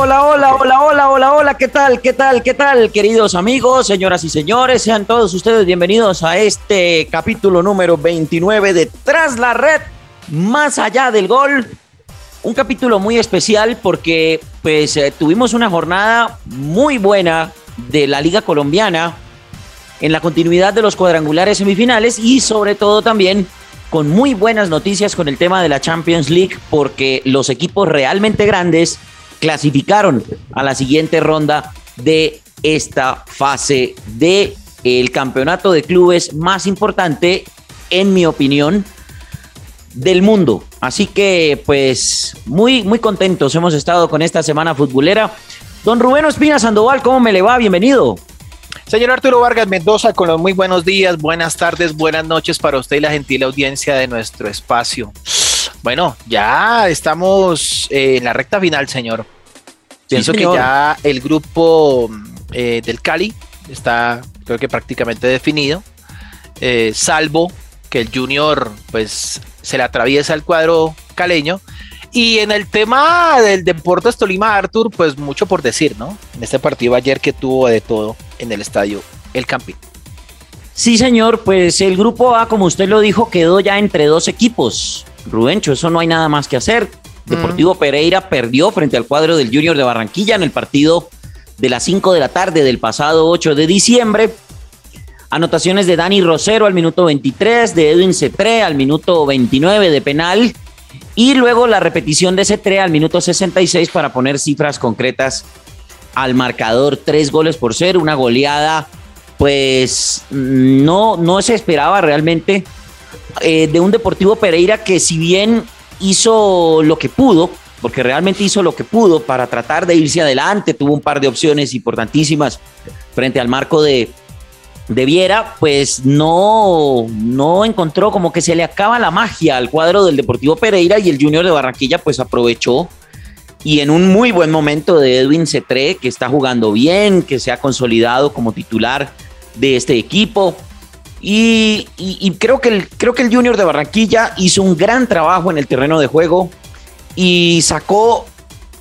Hola, hola, hola, hola, hola, hola, ¿qué tal? ¿Qué tal? ¿Qué tal, queridos amigos, señoras y señores? Sean todos ustedes bienvenidos a este capítulo número 29 de Tras la Red, más allá del gol. Un capítulo muy especial porque pues eh, tuvimos una jornada muy buena de la Liga Colombiana en la continuidad de los cuadrangulares semifinales y sobre todo también con muy buenas noticias con el tema de la Champions League porque los equipos realmente grandes clasificaron a la siguiente ronda de esta fase de el campeonato de clubes más importante, en mi opinión, del mundo. Así que, pues, muy, muy contentos hemos estado con esta semana futbolera. Don Rubén Ospina Sandoval, ¿cómo me le va? Bienvenido. Señor Arturo Vargas Mendoza, con los muy buenos días, buenas tardes, buenas noches para usted y la gentil audiencia de nuestro espacio. Bueno, ya estamos eh, en la recta final, señor. Pienso que ya el grupo eh, del Cali está, creo que prácticamente definido, eh, salvo que el Junior, pues, se le atraviesa el cuadro caleño. Y en el tema del Deportes Tolima, Arthur, pues mucho por decir, ¿no? En este partido ayer que tuvo de todo en el estadio El Campín. Sí, señor, pues el grupo A, como usted lo dijo, quedó ya entre dos equipos. Rubencho, eso no hay nada más que hacer. Deportivo Pereira perdió frente al cuadro del Junior de Barranquilla en el partido de las 5 de la tarde del pasado 8 de diciembre. Anotaciones de Dani Rosero al minuto 23, de Edwin Cetré al minuto 29 de penal y luego la repetición de Cetré al minuto 66 para poner cifras concretas al marcador. Tres goles por ser, una goleada pues no, no se esperaba realmente eh, de un Deportivo Pereira que si bien hizo lo que pudo, porque realmente hizo lo que pudo para tratar de irse adelante, tuvo un par de opciones importantísimas frente al marco de, de Viera, pues no, no encontró como que se le acaba la magia al cuadro del Deportivo Pereira y el Junior de Barranquilla pues aprovechó y en un muy buen momento de Edwin Cetré, que está jugando bien, que se ha consolidado como titular de este equipo, y, creo, que el, creo que el Junior de Barranquilla hizo un gran trabajo en el terreno de juego y sacó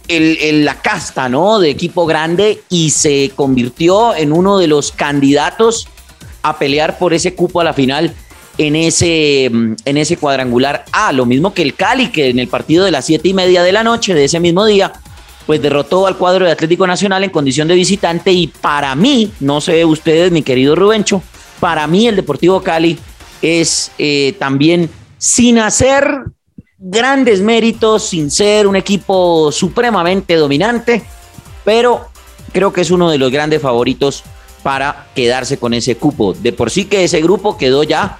el, la casta ¿no? de equipo grande y se convirtió en uno de los candidatos a pelear por ese cupo a la final en ese, en ese cuadrangular A. Lo mismo que el Cali, que en el partido de las siete y media de la noche de ese mismo día, pues derrotó al cuadro de Atlético Nacional en condición de visitante. Y para mí, no sé ustedes, mi querido Rubencho, para mí el Deportivo Cali es eh, también sin hacer grandes méritos, sin ser un equipo supremamente dominante, pero creo que es uno de los grandes favoritos para quedarse con ese cupo. De por sí que ese grupo quedó ya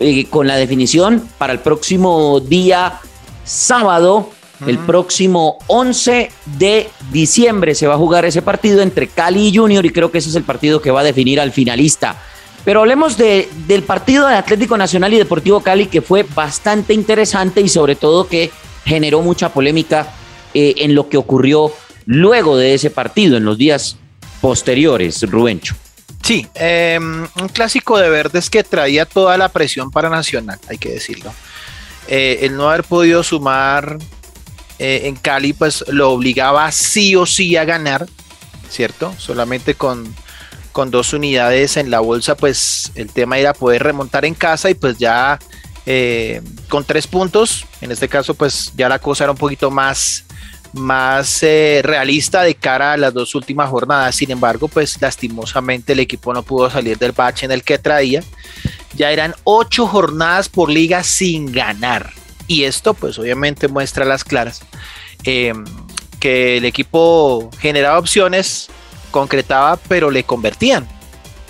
eh, con la definición para el próximo día sábado, el próximo 11 de diciembre se va a jugar ese partido entre Cali y Junior y creo que ese es el partido que va a definir al finalista. Pero hablemos de, del partido de Atlético Nacional y Deportivo Cali, que fue bastante interesante y sobre todo que generó mucha polémica eh, en lo que ocurrió luego de ese partido, en los días posteriores, Rubencho. Sí, em, un clásico de verdes que traía toda la presión para Nacional, hay que decirlo. Eh, el no haber podido sumar eh, en Cali, pues lo obligaba sí o sí a ganar, ¿cierto? Solamente con con dos unidades en la bolsa, pues el tema era poder remontar en casa y pues ya eh, con tres puntos, en este caso pues ya la cosa era un poquito más, más eh, realista de cara a las dos últimas jornadas. Sin embargo, pues lastimosamente el equipo no pudo salir del bache en el que traía. Ya eran ocho jornadas por liga sin ganar. Y esto pues obviamente muestra las claras eh, que el equipo generaba opciones concretaba, pero le convertían.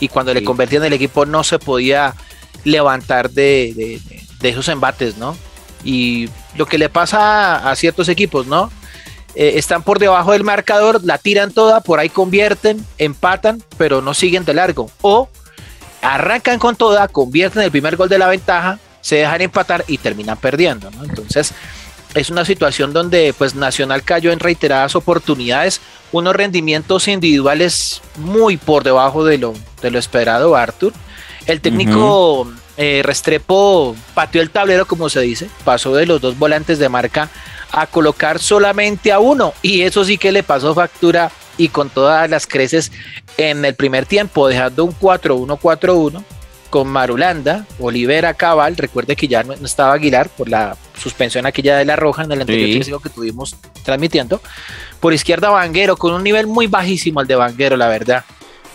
Y cuando le convertían el equipo no se podía levantar de, esos embates, ¿no? Y lo que le pasa a ciertos equipos, ¿no? eh, están por debajo del marcador, la tiran toda, por ahí convierten, empatan, pero no siguen de largo. O arrancan con toda, convierten el primer gol de la ventaja, se dejan empatar y terminan perdiendo. Entonces, es una situación donde pues Nacional cayó en reiteradas oportunidades, unos rendimientos individuales muy por debajo de lo, de lo esperado, Arthur. El técnico eh, Restrepo pateó el tablero, como se dice, pasó de los dos volantes de marca a colocar solamente a uno. Y eso sí que le pasó factura y con todas las creces en el primer tiempo, dejando un 4-1-4-1 con Marulanda, Olivera Cabal, recuerde que ya no, estaba Aguilar por la suspensión aquella de la Roja en el anterior que tuvimos transmitiendo. Por izquierda Vanguero, con un nivel muy bajísimo el de Vanguero, la verdad.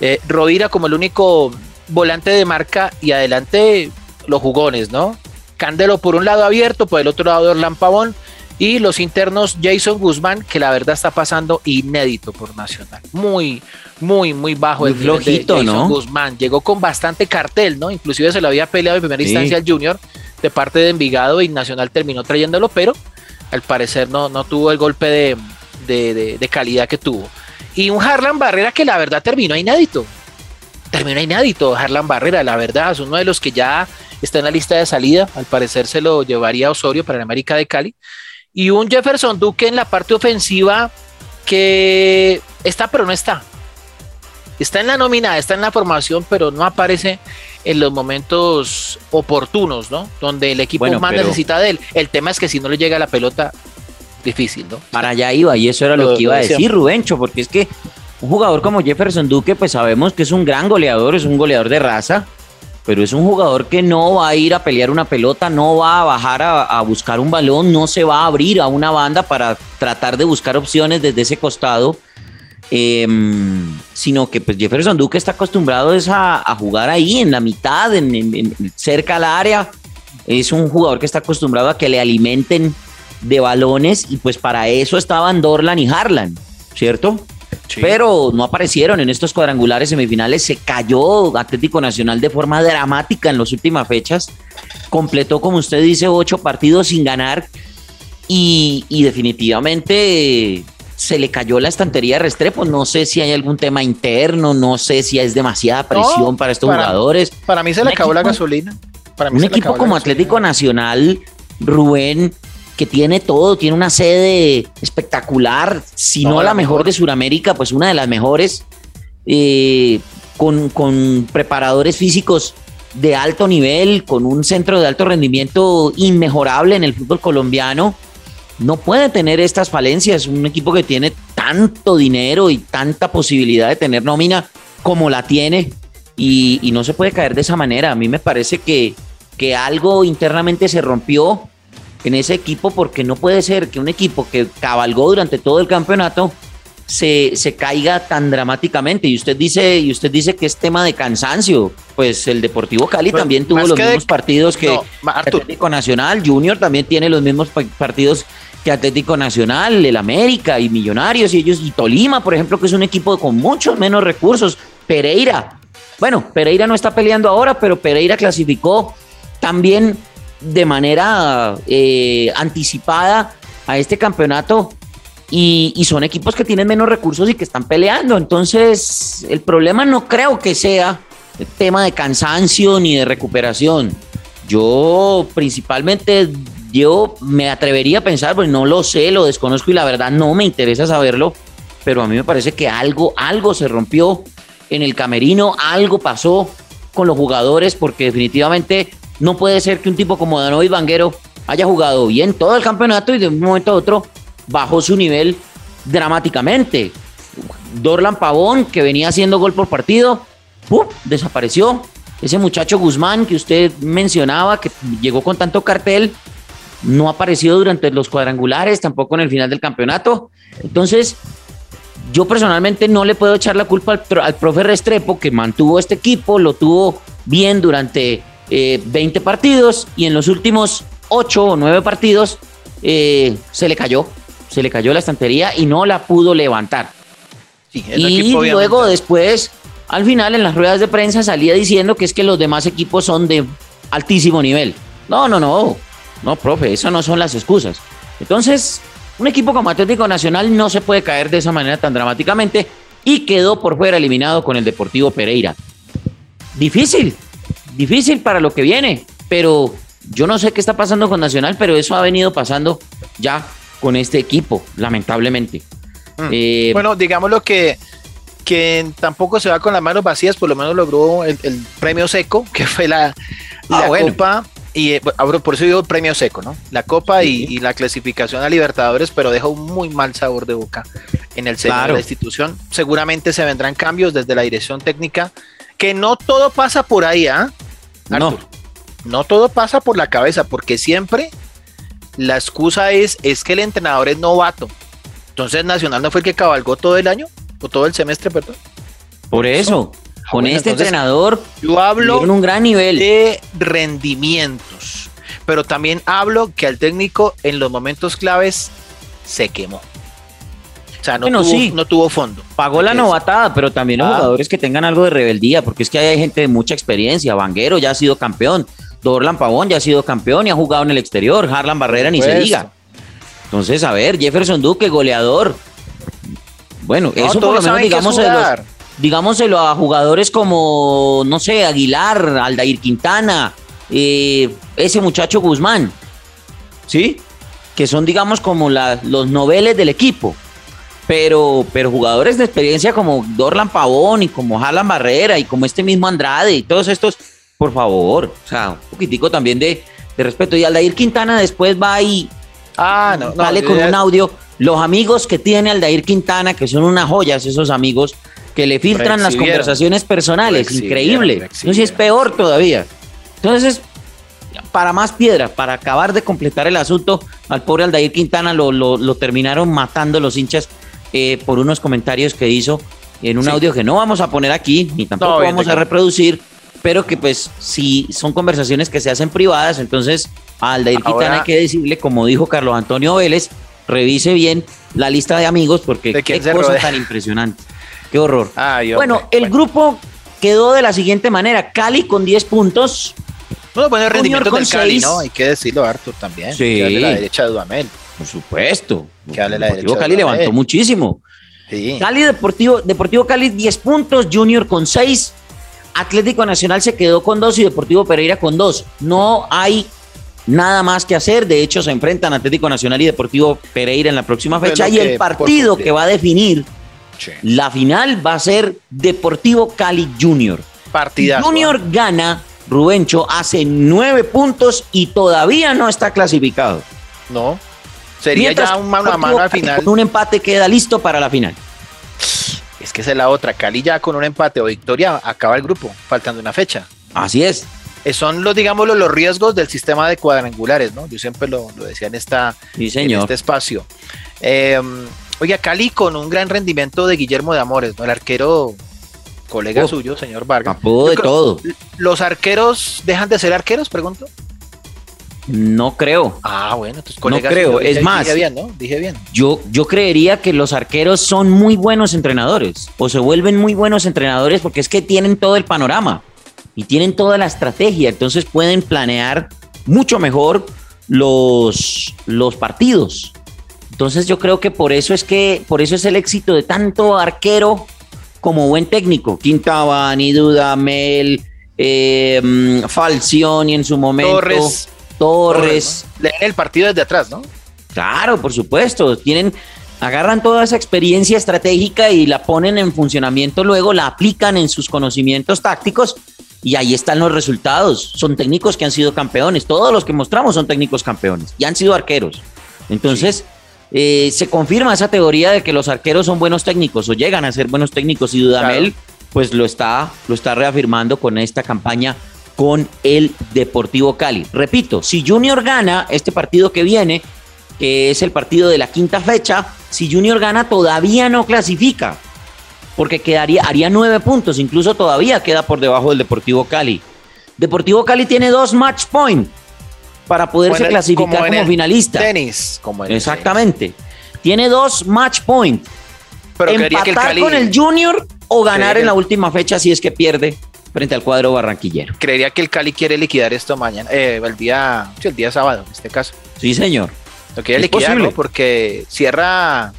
Eh, Rodira como el único volante de marca y adelante los jugones, ¿no? Candelo por un lado abierto, por el otro lado Orlán Pavón y los internos Jason Guzmán, que la verdad está pasando inédito por Nacional. Muy, muy, muy bajo el flojito, de Jason Guzmán. Llegó con bastante cartel, ¿no? Inclusive se lo había peleado en primera instancia al Junior de parte de Envigado y Nacional terminó trayéndolo, pero al parecer no, no tuvo el golpe de, de, de calidad que tuvo. Y un Harlan Barrera que la verdad terminó inédito. Terminó inédito Harlan Barrera, la verdad, es uno de los que ya está en la lista de salida. Al parecer se lo llevaría a Osorio para la América de Cali y un Jefferson Duque en la parte ofensiva que está pero no está. Está en la nómina, está en la formación, pero no aparece en los momentos oportunos, ¿no? Donde el equipo más necesita de él. El tema es que si no le llega la pelota, difícil, ¿no? Para allá iba, y eso era lo, que iba a decir Rubencho, porque es que un jugador como Jefferson Duque, pues sabemos que es un gran goleador, es un goleador de raza, pero es un jugador que no va a ir a pelear una pelota, no va a bajar a, buscar un balón, no se va a abrir a una banda para tratar de buscar opciones desde ese costado, em, sino que pues Jefferson Duque está acostumbrado es a, jugar ahí en la mitad, en, cerca al área, es un jugador que está acostumbrado a que le alimenten de balones y pues para eso estaban Dorlan y Harlan, ¿cierto? Pero no aparecieron en estos cuadrangulares semifinales. Se cayó Atlético Nacional de forma dramática en las últimas fechas. Completó, como usted dice, ocho partidos sin ganar. Y, definitivamente se le cayó la estantería de Restrepo. No sé si hay algún tema interno, no sé si es demasiada presión para estos jugadores. Para mí se le acabó la gasolina. Para un equipo como Atlético Nacional, Rubén, que tiene todo, tiene una sede espectacular, si no, la mejor, de Sudamérica, pues una de las mejores, eh, con, con preparadores físicos de alto nivel, con un centro de alto rendimiento inmejorable en el fútbol colombiano, no puede tener estas falencias. Un equipo que tiene tanto dinero y tanta posibilidad de tener nómina como la tiene y, y no se puede caer de esa manera. A mí me parece que, que algo internamente se rompió en ese equipo porque no puede ser que un equipo que cabalgó durante todo el campeonato se, se, caiga tan dramáticamente. Y usted dice, y usted dice que es tema de cansancio. Pues el Deportivo Cali también tuvo los mismos partidos que Atlético Nacional, Junior también tiene los mismos partidos que Atlético Nacional, el América y Millonarios y ellos, y Tolima, por ejemplo, que es un equipo con muchos menos recursos. Pereira. Bueno, Pereira no está peleando ahora, pero Pereira clasificó también de manera eh, anticipada a este campeonato y, son equipos que tienen menos recursos y que están peleando. Entonces, el problema no creo que sea el tema de cansancio ni de recuperación. Yo principalmente, yo me atrevería a pensar, pues no lo sé, lo desconozco y la verdad no me interesa saberlo, pero a mí me parece que algo, algo se rompió en el camerino, algo pasó con los jugadores, porque definitivamente no puede ser que un tipo como Danovi Vanguero haya jugado bien todo el campeonato y de un momento a otro bajó su nivel dramáticamente. Dorlan Pavón, que venía haciendo gol por partido, desapareció. Ese muchacho Guzmán que usted mencionaba, que llegó con tanto cartel, no apareció durante los cuadrangulares, tampoco en el final del campeonato. Entonces, yo personalmente no le puedo echar la culpa al, al profe Restrepo, que mantuvo este equipo, lo tuvo bien durante 20 eh, partidos y en los últimos 8 o 9 partidos eh, se le cayó, se le cayó la estantería y no la pudo levantar. y luego después, al final en las ruedas de prensa salía diciendo que es que los demás equipos son de altísimo nivel. No, no, no, no, profe, eso no son las excusas. Entonces, Un equipo como Atlético Nacional no se puede caer de esa manera tan dramáticamente y quedó por fuera eliminado con el Deportivo Pereira. Difícil, difícil para lo que viene, pero yo no sé qué está pasando con Nacional, pero eso ha venido pasando ya con este equipo, lamentablemente. Mm. Eh, bueno, digamos lo que, que tampoco se va con las manos vacías, por lo menos logró el, premio seco, que fue la, ah, Copa. Y eh, por eso digo premio seco, ¿no? La Copa y, la clasificación a Libertadores, pero deja un muy mal sabor de boca en el seno de la institución. Seguramente se vendrán cambios desde la dirección técnica, que no todo pasa por ahí, ¿ah? No. No todo pasa por la cabeza, porque siempre la excusa es, es que el entrenador es novato. Entonces Nacional no fue el que cabalgó todo el año, o todo el semestre, perdón. Por eso, ah, con este entrenador, yo hablo en un gran nivel de rendimientos, pero también hablo que al técnico en los momentos claves se quemó. O sea, no, tuvo, no tuvo fondo. Pagó la novatada, pero también los ah. jugadores que tengan algo de rebeldía, porque es que hay gente de mucha experiencia. Vanguero ya ha sido campeón. Dorlan Pavón ya ha sido campeón y ha jugado en el exterior. Harlan Barrera ni se diga. Entonces, a ver, Jefferson Duque, goleador. Bueno, eso por lo menos digámoselo, a jugadores como, no sé, Aguilar, Aldair Quintana, eh, ese muchacho Guzmán, ¿sí? Que son, digamos, como los noveles del equipo. Pero, pero jugadores de experiencia como Dorlan Pavón y como Harlan Barrera y como este mismo Andrade y todos estos, por favor, o sea, un poquitico también de, respeto. Y Aldair Quintana después va y ah, no, sale con un audio. Los amigos que tiene Aldair Quintana, que son unas joyas, esos amigos, que le filtran las conversaciones personales, increíble. No sé si es peor todavía. Entonces, para más piedra, para acabar de completar el asunto, al pobre Aldair Quintana lo, lo, terminaron matando los hinchas eh, por unos comentarios que hizo en un audio que no vamos a poner aquí, ni tampoco vamos a reproducir, pero que pues si son conversaciones que se hacen privadas, entonces a Aldair Quintana hay que decirle, como dijo Carlos Antonio Vélez, revise bien la lista de amigos porque qué cosa tan impresionante. Qué horror. bueno, el grupo quedó de la siguiente manera. Cali con 10 puntos. No, bueno, rendimiento del Cali, ¿no? Hay que decirlo, Arthur, también. Sí. La derecha de Dudamel. Por supuesto. Que la derecha Cali levantó muchísimo. Sí. Cali Deportivo, Deportivo Cali 10 puntos, Junior con 6, Atlético Nacional se quedó con dos y Deportivo Pereira con dos. No hay nada más que hacer. De hecho, se enfrentan Atlético Nacional y Deportivo Pereira en la próxima fecha. Y el partido que va a definir la final va a ser Deportivo Cali Junior. Junior ¿eh? gana, Rubencho hace nueve puntos y todavía no está clasificado. No. Sería ya un mano a mano al final. Con un empate queda listo para la final. Es que esa es la otra. Cali ya con un empate o victoria acaba el grupo, faltando una fecha. Así es. Son los, digámoslo, los riesgos del sistema de cuadrangulares, ¿no? Yo siempre lo, decía en, esta, este espacio. Eh, oiga, Cali con un gran rendimiento de Guillermo de Amores, ¿no? El arquero colega suyo, señor Vargas. de todo. ¿Los arqueros dejan de ser arqueros, pregunto? No creo. Ah, bueno, entonces No creo, es más. Dije bien, ¿no? Dije bien. Yo, yo creería que los arqueros son muy buenos entrenadores o se vuelven muy buenos entrenadores porque es que tienen todo el panorama y tienen toda la estrategia, entonces pueden planear mucho mejor los, los partidos. Entonces yo creo que por eso es que por eso es el éxito de tanto arquero como buen técnico. Quintabani, Dudamel, eh, mm, Falcioni en su momento. Torres. Torres. Leen el partido desde atrás, ¿no? Claro, por supuesto. Tienen, agarran toda esa experiencia estratégica y la ponen en funcionamiento luego, la aplican en sus conocimientos tácticos y ahí están los resultados. Son técnicos que han sido campeones. Todos los que mostramos son técnicos campeones y han sido arqueros. Entonces, eh, se confirma esa teoría de que los arqueros son buenos técnicos o llegan a ser buenos técnicos y Dudamel pues lo está, lo está reafirmando con esta campaña con el Deportivo Cali. Repito, si Junior gana este partido que viene, que es el partido de la quinta fecha, si Junior gana todavía no clasifica, porque quedaría, haría nueve puntos, incluso todavía queda por debajo del Deportivo Cali. Deportivo Cali tiene dos match points para poderse clasificar como, finalista. Tenis, como Exactamente. Tiene dos match points. Pero Empatar que el Cali... con el Junior o ganar en la última fecha si es que pierde frente al cuadro barranquillero. Creería que el Cali quiere liquidar esto mañana, eh, el día, el día sábado en este caso. Sí, señor. Lo quiere liquidar, ¿no? Porque cierra,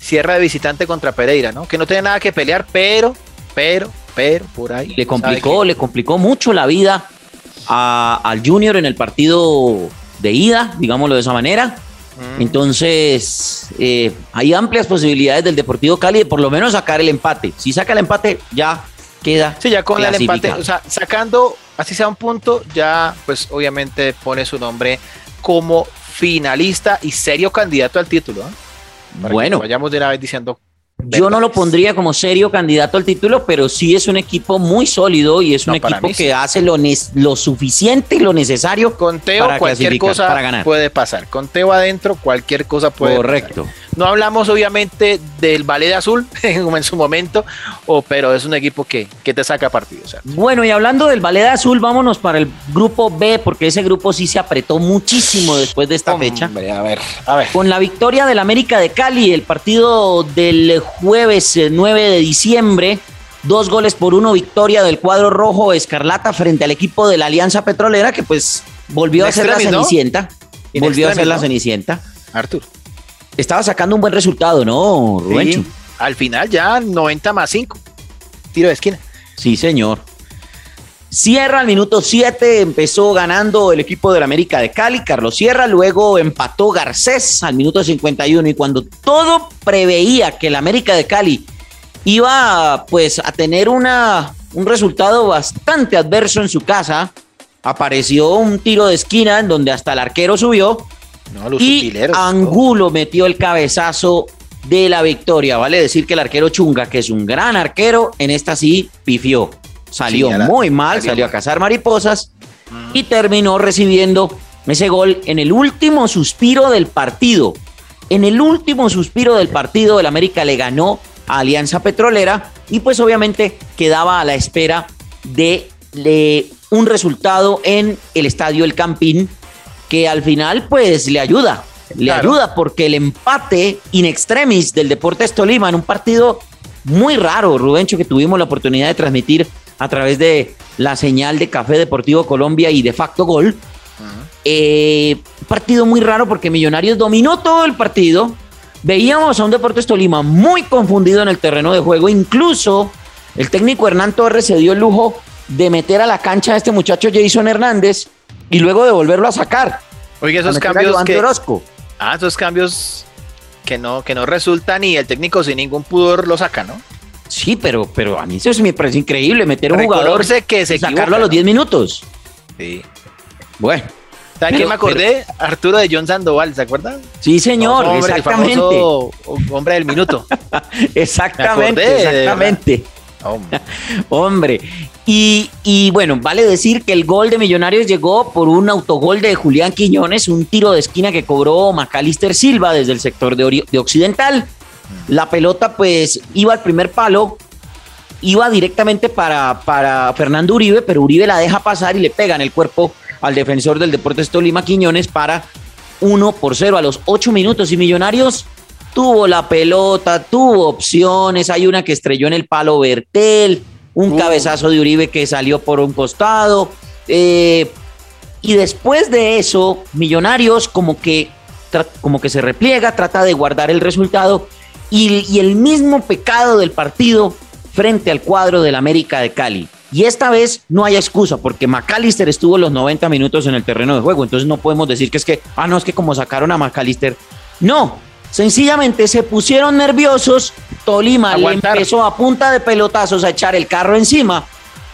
cierra de visitante contra Pereira, ¿no? Que no tiene nada que pelear, pero, pero, pero, por ahí. Le complicó, le complicó mucho la vida al Junior en el partido de ida, digámoslo de esa manera. Mm. Entonces, eh, hay amplias posibilidades del Deportivo Cali de por lo menos sacar el empate. Si saca el empate, ya queda. Sí, ya con el empate, o sea, sacando, así sea un punto, ya pues obviamente pone su nombre como finalista y serio candidato al título. ¿eh? bueno. vayamos de una vez diciendo yo no lo pondría como serio candidato al título, pero sí es un equipo muy sólido y es un equipo que hace lo, lo suficiente y lo necesario con Teo, para cualquier cosa para ganar. puede pasar. Con Teo adentro, cualquier cosa puede Correcto. No hablamos obviamente del ballet azul como en su momento, o, pero es un equipo que, que te saca partido. Bueno, y hablando del ballet azul, vámonos para el grupo B, porque ese grupo sí se apretó muchísimo después de esta fecha. A ver, a ver. Con la victoria del América de Cali, el partido del jueves 9 eh, de diciembre. Dos goles por uno, victoria del cuadro rojo Escarlata frente al equipo de la Alianza Petrolera, que pues volvió a ser la Cenicienta. Volvió a ser la Cenicienta. Artur. Estaba sacando un buen resultado, ¿no, al final ya 90 más 5. Tiro de esquina. Sí, señor. Sierra al minuto 7 empezó ganando el equipo del América de Cali, Carlos Sierra, luego empató Garcés al minuto 51 y cuando todo preveía que el América de Cali iba pues a tener una, un resultado bastante adverso en su casa, apareció un tiro de esquina en donde hasta el arquero subió y Angulo metió el cabezazo de la victoria. Vale decir que el arquero Chunga, que es un gran arquero, en esta sí pifió. Salió muy mal, salió, a cazar mariposas mm. y terminó recibiendo ese gol en el último suspiro del partido. En el último suspiro del partido, el América le ganó a Alianza Petrolera y pues obviamente quedaba a la espera de, un resultado en el estadio El Campín que al final pues le ayuda, le ayuda porque el empate in extremis del Deportes Tolima en un partido muy raro, Rubencho, que tuvimos la oportunidad de transmitir a través de la señal de Café Deportivo Colombia y de facto gol. Eh, partido muy raro porque Millonarios dominó todo el partido. Veíamos a un Deportes Tolima muy confundido en el terreno de juego. Incluso el técnico Hernán Torres se dio el lujo de meter a la cancha a este muchacho Jason Hernández y luego de volverlo a sacar. Oye, esos cambios que, Ah, esos cambios que no, que no resultan y el técnico sin ningún pudor lo saca, ¿no? Sí, pero, pero a mí eso me parece increíble, meter un jugador que se sacarlo a los 10 minutos. Sí. Bueno. ¿Sabes qué me acordé? Arturo de John Sandoval, ¿se acuerdan? Sí, señor, exactamente. hombre del minuto. exactamente, exactamente. Hombre. Y, y, bueno, vale decir que el gol de Millonarios llegó por un autogol de Julián Quiñones, un tiro de esquina que cobró Macalister Silva desde el sector de, de Occidental. La pelota pues iba al primer palo, iba directamente para, para Fernando Uribe, pero Uribe la deja pasar y le pega en el cuerpo al defensor del Deportes Tolima Quiñones para 1 por 0 a los 8 minutos y Millonarios tuvo la pelota, tuvo opciones, hay una que estrelló en el palo Bertel, un cabezazo de Uribe que salió por un costado. Eh, y después de eso, Millonarios como que, como que se repliega, trata de guardar el resultado y, el mismo pecado del partido frente al cuadro del América de Cali. Y esta vez no hay excusa, porque McAllister estuvo los 90 minutos en el terreno de juego. Entonces no podemos decir que es que, ah, no, es que como sacaron a McAllister. No, sencillamente se pusieron nerviosos. Tolima le empezó a punta de pelotazos a echar el carro encima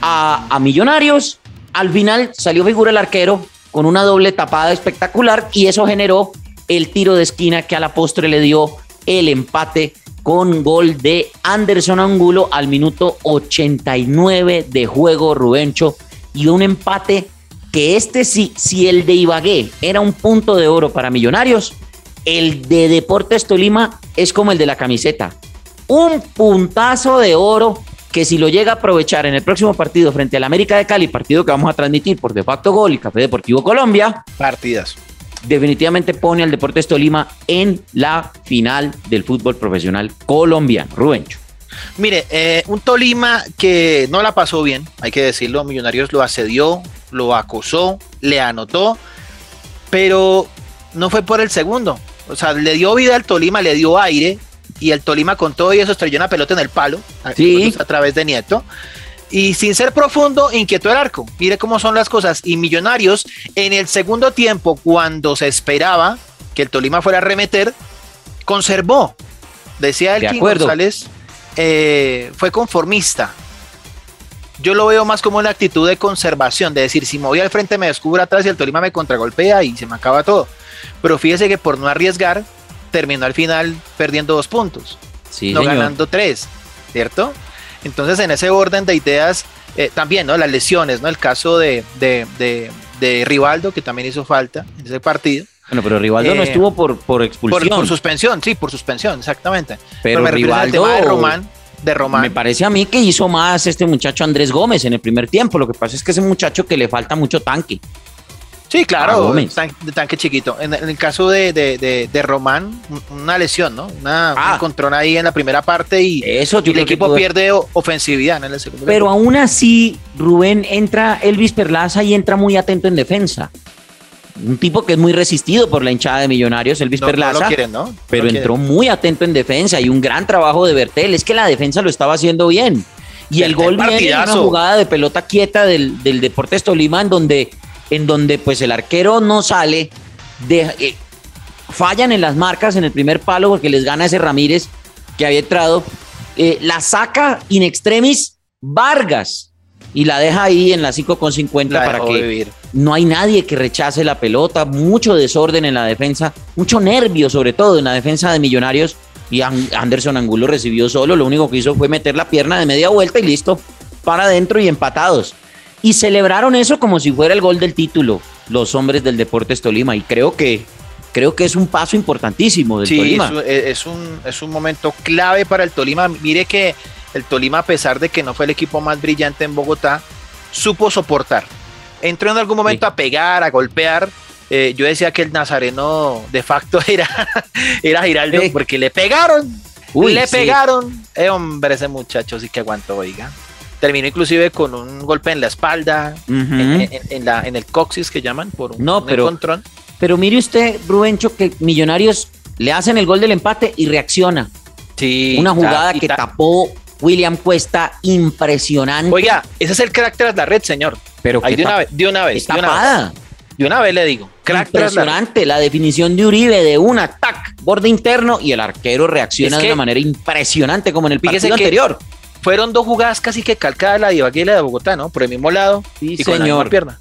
a, a Millonarios. Al final salió figura el arquero con una doble tapada espectacular y eso generó el tiro de esquina que a la postre le dio el empate con gol de Anderson Angulo al minuto 89 de juego Rubencho y un empate que este sí, si el de Ibagué era un punto de oro para Millonarios, el de Deportes Tolima es como el de la camiseta. Un puntazo de oro que si lo llega a aprovechar en el próximo partido frente al América de Cali, partido que vamos a transmitir por de facto gol y Café Deportivo Colombia. Partidas definitivamente pone al Deportes Tolima en la final del fútbol profesional colombiano. Rubencho. Mire, eh, un Tolima que no la pasó bien, hay que decirlo, Millonarios lo asedió, lo acosó, le anotó, pero no fue por el segundo. O sea, le dio vida al Tolima, le dio aire, y el Tolima con todo y eso estrelló una pelota en el palo sí. a través de Nieto. Y sin ser profundo, inquietó el arco. Mire cómo son las cosas. Y Millonarios, en el segundo tiempo, cuando se esperaba que el Tolima fuera a remeter, conservó. Decía el González, eh, fue conformista. Yo lo veo más como una actitud de conservación, de decir, si me voy al frente me descubro atrás y el Tolima me contragolpea y se me acaba todo. Pero fíjese que por no arriesgar, terminó al final perdiendo dos puntos, no ganando tres, ¿cierto? Entonces, en ese orden de ideas, eh, también, ¿no? Las lesiones, ¿no? El caso de, de, Rivaldo, que también hizo falta en ese partido. Bueno, pero Rivaldo no eh, estuvo por, por expulsión. Por, suspensión, sí, por suspensión, exactamente. Pero, me Rivaldo, de Román, de Román. Me parece a mí que hizo más este muchacho Andrés Gómez en el primer tiempo. Lo que pasa es que ese muchacho que le falta mucho tanque. Sí, claro, de tanque, chiquito. En, el caso de, Román, una lesión, ¿no? Una, un ah. encontrón ahí en la primera parte y, Eso, el equipo pierde ofensividad en el segundo. Pero aún así, Rubén entra, Elvis Perlaza y entra muy atento en defensa. Un tipo que es muy resistido por la hinchada de Millonarios, Elvis Perlaza. Pero entró muy atento en defensa y un gran trabajo de Bertel. Es que la defensa lo estaba haciendo bien. Y el gol viene en una jugada de pelota quieta del, del Deportes Tolima en donde en donde pues el arquero no sale, de, eh, fallan en las marcas en el primer palo porque les gana ese Ramírez que había entrado, eh, la saca in extremis Vargas y la deja ahí en la 5,50 para que no hay nadie que rechace la pelota, mucho desorden en la defensa, mucho nervio sobre todo en la defensa de Millonarios. Y Anderson Angulo recibió solo, lo único que hizo fue meter la pierna de media vuelta y listo, para adentro y empatados y celebraron eso como si fuera el gol del título, los hombres del Deportes Tolima. Y creo que, creo que es un paso importantísimo del Tolima. Es, un, es un momento clave para el Tolima. Mire que el Tolima, a pesar de que no fue el equipo más brillante en Bogotá, supo soportar. Entró en algún momento a pegar, a golpear. Eh, yo decía que el nazareno de facto era, era Giraldo, porque le pegaron. le pegaron. Eh, hombre, ese muchacho sí que aguantó, oiga. Terminó inclusive con un golpe en la espalda, en, la, en el coxis que llaman, por un, no, pero, Pero mire usted, Rubencho, que Millonarios le hacen el gol del empate y reacciona. Sí. Una jugada que tapó William Cuesta impresionante. Oiga, ese es el carácter de la red, señor. Pero Ahí de una vez, de una vez. De una vez, de una vez le digo. Impresionante la, definición de Uribe de un ataque borde interno y el arquero reacciona de una manera impresionante como en el partido anterior fueron dos jugadas casi que calcadas la de Ibagué y la de Bogotá, ¿no? Por el mismo lado sí, y señor. con la pierna.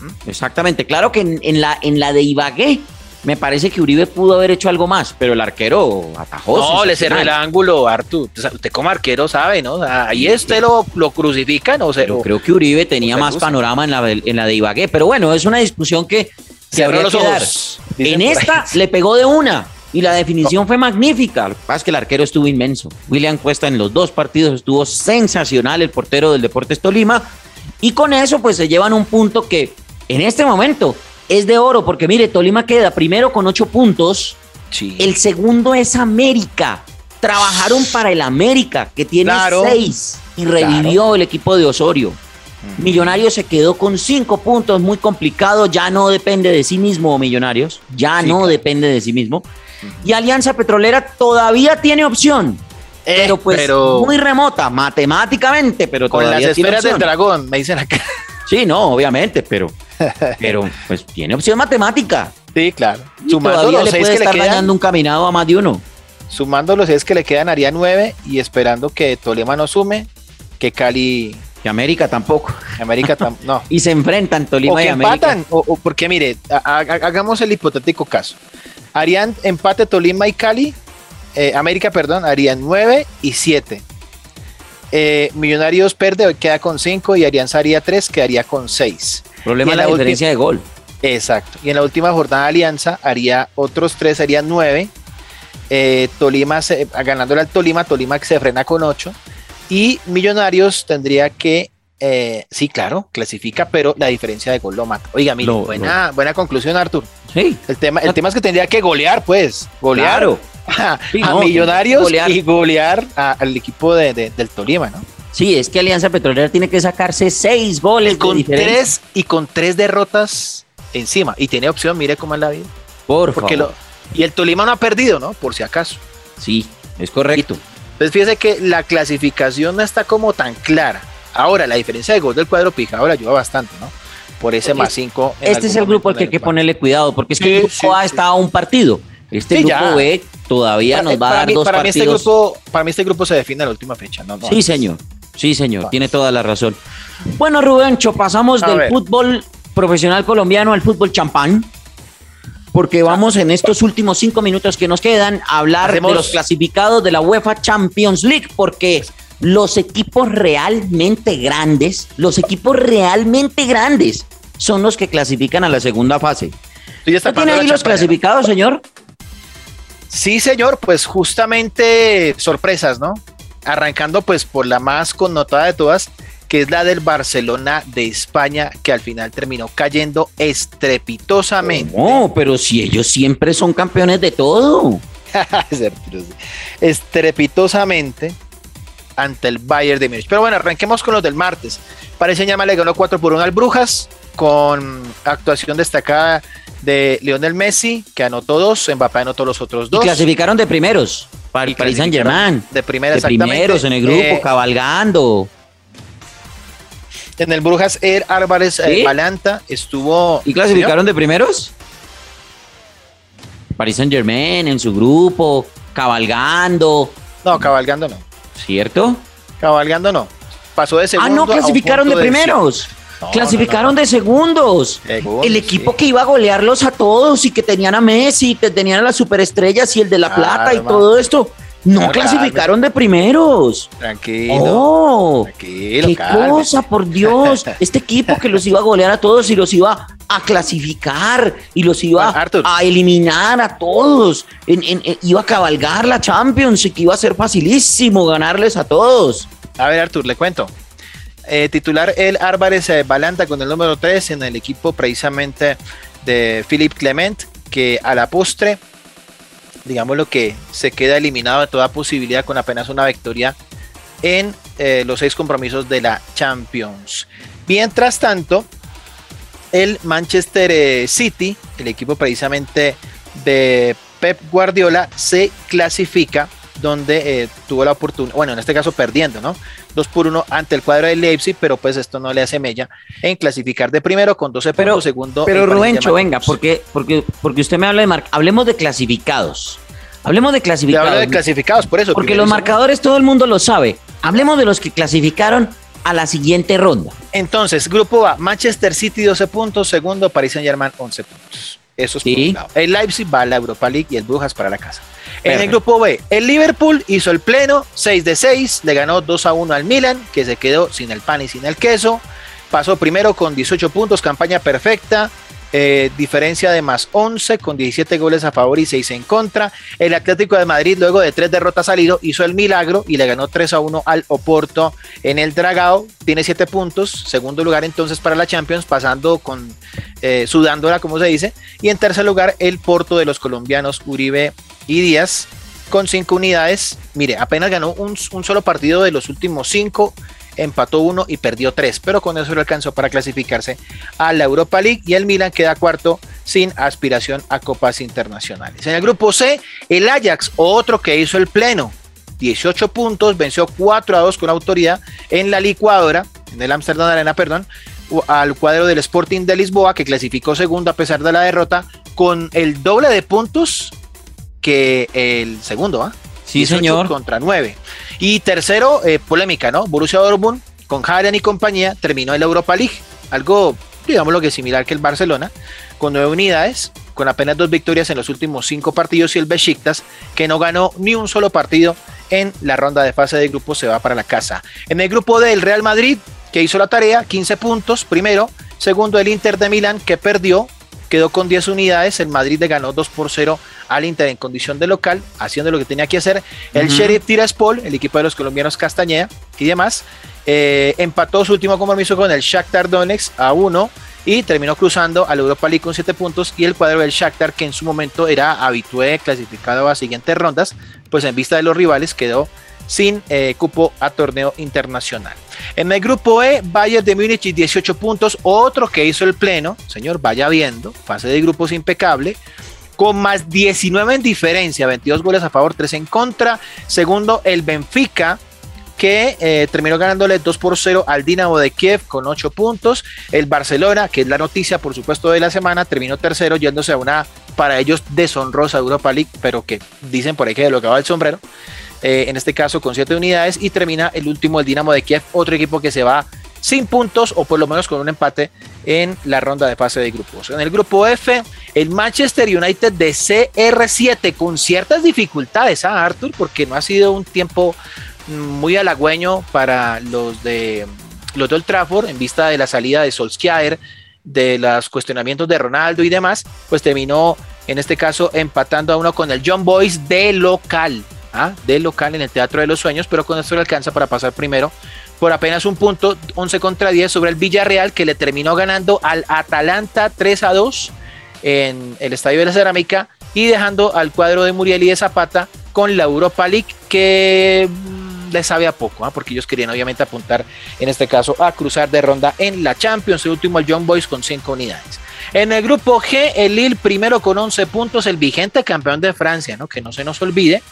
¿Mm? Exactamente, claro que en, la, en la de Ibagué me parece que Uribe pudo haber hecho algo más, pero el arquero atajó. No, le cerró el ángulo, Artur. Usted como arquero sabe, ¿no? Ahí usted lo, lo crucifica, ¿no? Pero creo que Uribe tenía más panorama en la, en la de Ibagué, pero bueno, es una discusión que se habría que dar. En esta le pegó de una. Y la definición fue magnífica. Lo que pasa es que el arquero estuvo inmenso. William Cuesta en los dos partidos estuvo sensacional, el portero del Deportes Tolima. Y con eso, pues se llevan un punto que en este momento es de oro, porque mire, Tolima queda primero con ocho puntos. El segundo es América. Trabajaron para el América, que tiene seis, y revivió el equipo de Osorio. Millonarios se quedó con cinco puntos, muy complicado, ya no depende de sí mismo, Millonarios, ya no depende de sí mismo. Y Alianza Petrolera todavía tiene opción. Eh, pero pues muy remota, matemáticamente, pero con las esferas del dragón, me dicen acá. Sí, no, obviamente, pero, pero pues tiene opción matemática. Sí, claro. todavía le puede estar dañando un caminado a más de uno. Sumando los es que le quedan haría nueve y esperando que Tolima no sume, que Cali que América tampoco. América no. y se enfrentan Tolima o y América. o, porque mire, hagamos el hipotético caso harían empate Tolima y Cali, eh, América, perdón, harían 9 y 7. Eh, Millonarios perde, queda con 5 y Alianza haría 3, quedaría con 6. Problema de la, diferencia de gol. Exacto. Y en la última jornada Alianza haría otros 3, serían 9. Eh, Tolima, se, ganándole al Tolima, Tolima que se frena con 8. Y Millonarios tendría que eh, sí, claro, clasifica, pero la diferencia de gol lo mata. Oiga, mira, buena, buena conclusión, Artur. Sí. El tema, el tema es que tendría que golear, pues. Golear a, Millonarios y golear al equipo de, del Tolima, ¿no? Sí, es que Alianza Petrolera tiene que sacarse seis goles. con tres y con tres derrotas encima. Y tiene opción, mire cómo es la vida. Por favor. y el Tolima no ha perdido, ¿no? Por si acaso. Sí, es correcto. Entonces fíjese que la clasificación no está como tan clara. Ahora, la diferencia de gol del cuadro pija ahora ayuda bastante, ¿no? Por ese más 5. Este es el grupo al que hay que ponerle cuidado, porque es que el grupo A está a un partido. Este grupo B todavía nos va a dar dos para partidos. Mí este grupo, para mí este grupo se define en la última fecha. ¿no? sí, señor. Sí, señor. Tiene toda la razón. Bueno, Rubencho, pasamos del fútbol profesional colombiano al fútbol champán. Porque vamos en estos últimos cinco minutos que nos quedan a hablar de los clasificados de la UEFA Champions League. Porque los equipos realmente grandes, los equipos realmente grandes, son los que clasifican a la segunda fase. ¿Tiene ahí los clasificados, señor? Sí, señor, pues justamente sorpresas, ¿no? Arrancando pues por la más connotada de todas, que es la del Barcelona de España, que al final terminó cayendo estrepitosamente. No, pero si ellos siempre son campeones de todo. estrepitosamente ante el Bayern de Múnich. Pero bueno, arranquemos con los del martes. Parece llama le ganó 4 por 1 al Brujas, con actuación destacada de Lionel Messi, que anotó dos, Mbappé anotó los otros dos. Y clasificaron de primeros para el Paris Saint Germain. De, primeros, de primeros en el grupo, eh, cabalgando. En el Brujas, Er Álvarez eh, Balanta estuvo. ¿Y clasificaron de primeros? Paris Saint Germain en su grupo, cabalgando. No, cabalgando no. ¿Cierto? Cabalgando no. Pasó de segundo. Ah, no, clasificaron de primeros. clasificaron de segundos. el equipo que iba a golearlos a todos y que tenían a Messi, que tenían a las superestrellas y el de la plata y todo esto. No clasificaron de primeros. Tranquilo. Oh, tranquilo, qué cosa, por Dios. Este equipo que los iba a golear a todos y los iba a clasificar y los iba a eliminar a todos. iba a cabalgar la Champions y que iba a ser facilísimo ganarles a todos. A ver, Artur, le cuento. Eh, titular el Álvarez eh, Balanta con el número 3 en el equipo precisamente de Philip Clement, que a la postre digamos lo que se queda eliminado de toda posibilidad con apenas una victoria en eh, los seis compromisos de la Champions. Mientras tanto, el Manchester eh, City, el equipo precisamente de Pep Guardiola, se clasifica donde eh, tuvo la oportunidad, bueno, en este caso perdiendo, ¿no? 2 por 1 ante el cuadro de Leipzig, pero pues esto no le hace mella en clasificar de primero con 12 pero, puntos, segundo. Pero Rubencho, venga, porque, porque, porque usted me habla de marca, hablemos de clasificados. Hablemos de clasificados. Habla de clasificados, por eso. Porque los marcadores todo el mundo lo sabe. Hablemos de los que clasificaron a la siguiente ronda. Entonces, grupo A, Manchester City 12 puntos, segundo Paris Saint Germain 11 puntos. Eso es por un lado. El Leipzig va a la Europa League y el Brujas para la casa. En el grupo B, el Liverpool hizo el pleno, 6 de 6, le ganó 2 a 1 al Milan, que se quedó sin el pan y sin el queso. Pasó primero con 18 puntos, campaña perfecta. Eh, diferencia de más 11 con 17 goles a favor y 6 en contra. El Atlético de Madrid, luego de tres derrotas salido, hizo el milagro y le ganó 3 a 1 al Oporto en el Dragao. Tiene 7 puntos, segundo lugar entonces para la Champions, pasando con eh, sudándola, como se dice. Y en tercer lugar, el Porto de los colombianos Uribe y Díaz con 5 unidades. Mire, apenas ganó un, solo partido de los últimos 5 empató uno y perdió tres, pero con eso le alcanzó para clasificarse a la Europa League y el Milan queda cuarto sin aspiración a copas internacionales. En el grupo C, el Ajax, otro que hizo el pleno, 18 puntos, venció 4 a 2 con autoridad en la licuadora, en el Amsterdam Arena, perdón, al cuadro del Sporting de Lisboa, que clasificó segundo a pesar de la derrota, con el doble de puntos que el segundo, ¿ah? Sí, señor. Contra 9. Y tercero, eh, polémica, ¿no? Borussia Dortmund con Haaland y compañía terminó en la Europa League. Algo, digamos lo que similar que el Barcelona, con nueve unidades, con apenas dos victorias en los últimos cinco partidos y el Besiktas, que no ganó ni un solo partido en la ronda de fase de grupo, se va para la casa. En el grupo del Real Madrid, que hizo la tarea, 15 puntos, primero. Segundo, el Inter de Milán, que perdió, quedó con 10 unidades. El Madrid le ganó 2 por 0 al Inter en condición de local, haciendo lo que tenía que hacer. El Sheriff Tiraspol, el equipo de los colombianos Castañeda y demás, eh, empató su último compromiso con el Shakhtar Donetsk a 1 y terminó cruzando al Europa League con 7 puntos y el cuadro del Shakhtar que en su momento era habitué clasificado a siguientes rondas, pues en vista de los rivales quedó sin eh, cupo a torneo internacional. En el grupo E, Bayern de Múnich 18 puntos, otro que hizo el pleno, señor, vaya viendo, fase de grupos impecable. con más 19 en diferencia, 22 goles a favor, 3 en contra. Segundo, el Benfica que eh, terminó ganándole 2 por 0 al Dinamo de Kiev con 8 puntos. El Barcelona, que es la noticia por supuesto de la semana, terminó tercero yéndose a una para ellos deshonrosa Europa League, pero que dicen por ahí que lo que va el sombrero. Eh, en este caso con 7 unidades y termina el último el Dinamo de Kiev, otro equipo que se va sin puntos o por lo menos con un empate en la ronda de fase de grupos. En el grupo F, el Manchester United de CR7 con ciertas dificultades, ¿ah, Arthur? Porque no ha sido un tiempo muy halagüeño para los de los de Old Trafford en vista de la salida de Solskjaer, de los cuestionamientos de Ronaldo y demás, pues terminó en este caso empatando a uno con el John Boyce de local, ¿ah? de local en el Teatro de los Sueños, pero con esto le alcanza para pasar primero por apenas un punto, 11 contra 10 sobre el Villarreal, que le terminó ganando al Atalanta 3 a 2 en el Estadio de la Cerámica y dejando al cuadro de Muriel y de Zapata con la Europa League, que le sabe a poco, ¿ah? porque ellos querían obviamente apuntar en este caso a cruzar de ronda en la Champions, el último el John Boys con 5 unidades. En el grupo G, el Lille primero con 11 puntos, el vigente campeón de Francia, ¿no? que no se nos olvide,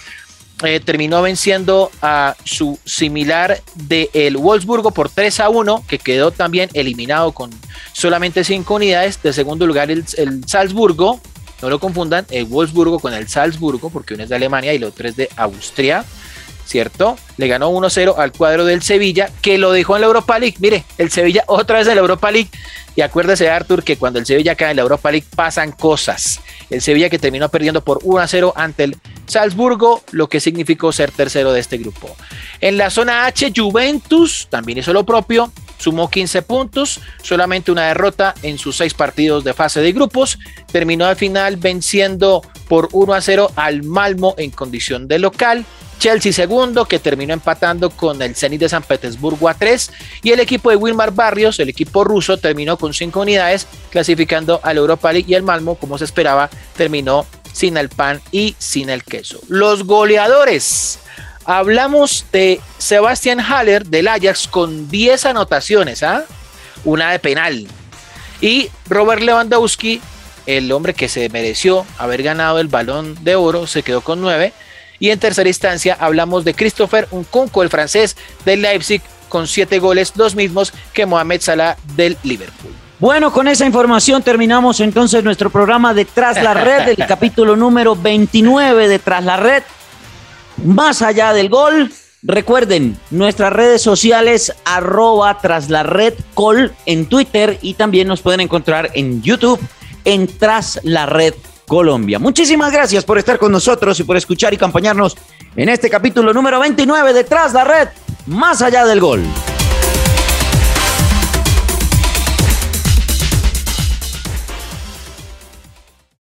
eh, terminó venciendo a su similar de el Wolfsburgo por 3 a 1, que quedó también eliminado con solamente 5 unidades. De segundo lugar, el, el, Salzburgo, no lo confundan, el Wolfsburgo con el Salzburgo, porque uno es de Alemania y el otro es de Austria. ¿Cierto? Le ganó 1-0 al cuadro del Sevilla, que lo dejó en la Europa League. Mire, el Sevilla otra vez en la Europa League. Y acuérdese, Arthur, que cuando el Sevilla cae en la Europa League pasan cosas. El Sevilla que terminó perdiendo por 1-0 ante el Salzburgo, lo que significó ser tercero de este grupo. En la zona H, Juventus también hizo lo propio. Sumó 15 puntos, solamente una derrota en sus seis partidos de fase de grupos. Terminó al final venciendo por 1 a 0 al Malmo en condición de local. Chelsea segundo, que terminó empatando con el Zenit de San Petersburgo a 3. Y el equipo de Wilmar Barrios, el equipo ruso, terminó con 5 unidades, clasificando al Europa League. Y el Malmo, como se esperaba, terminó sin el pan y sin el queso. Los goleadores. Hablamos de Sebastian Haller del Ajax con 10 anotaciones, ¿ah? una de penal. Y Robert Lewandowski, el hombre que se mereció haber ganado el balón de oro, se quedó con 9 y en tercera instancia hablamos de Christopher Nkunku, el francés del Leipzig, con siete goles, los mismos que Mohamed Salah del Liverpool. Bueno, con esa información terminamos entonces nuestro programa de Tras la Red, el capítulo número 29 de Tras la Red. Más allá del gol, recuerden nuestras redes sociales arroba tras la red col en Twitter y también nos pueden encontrar en YouTube en Tras la Red Colombia. Muchísimas gracias por estar con nosotros y por escuchar y acompañarnos en este capítulo número 29 de Tras la Red, más allá del gol.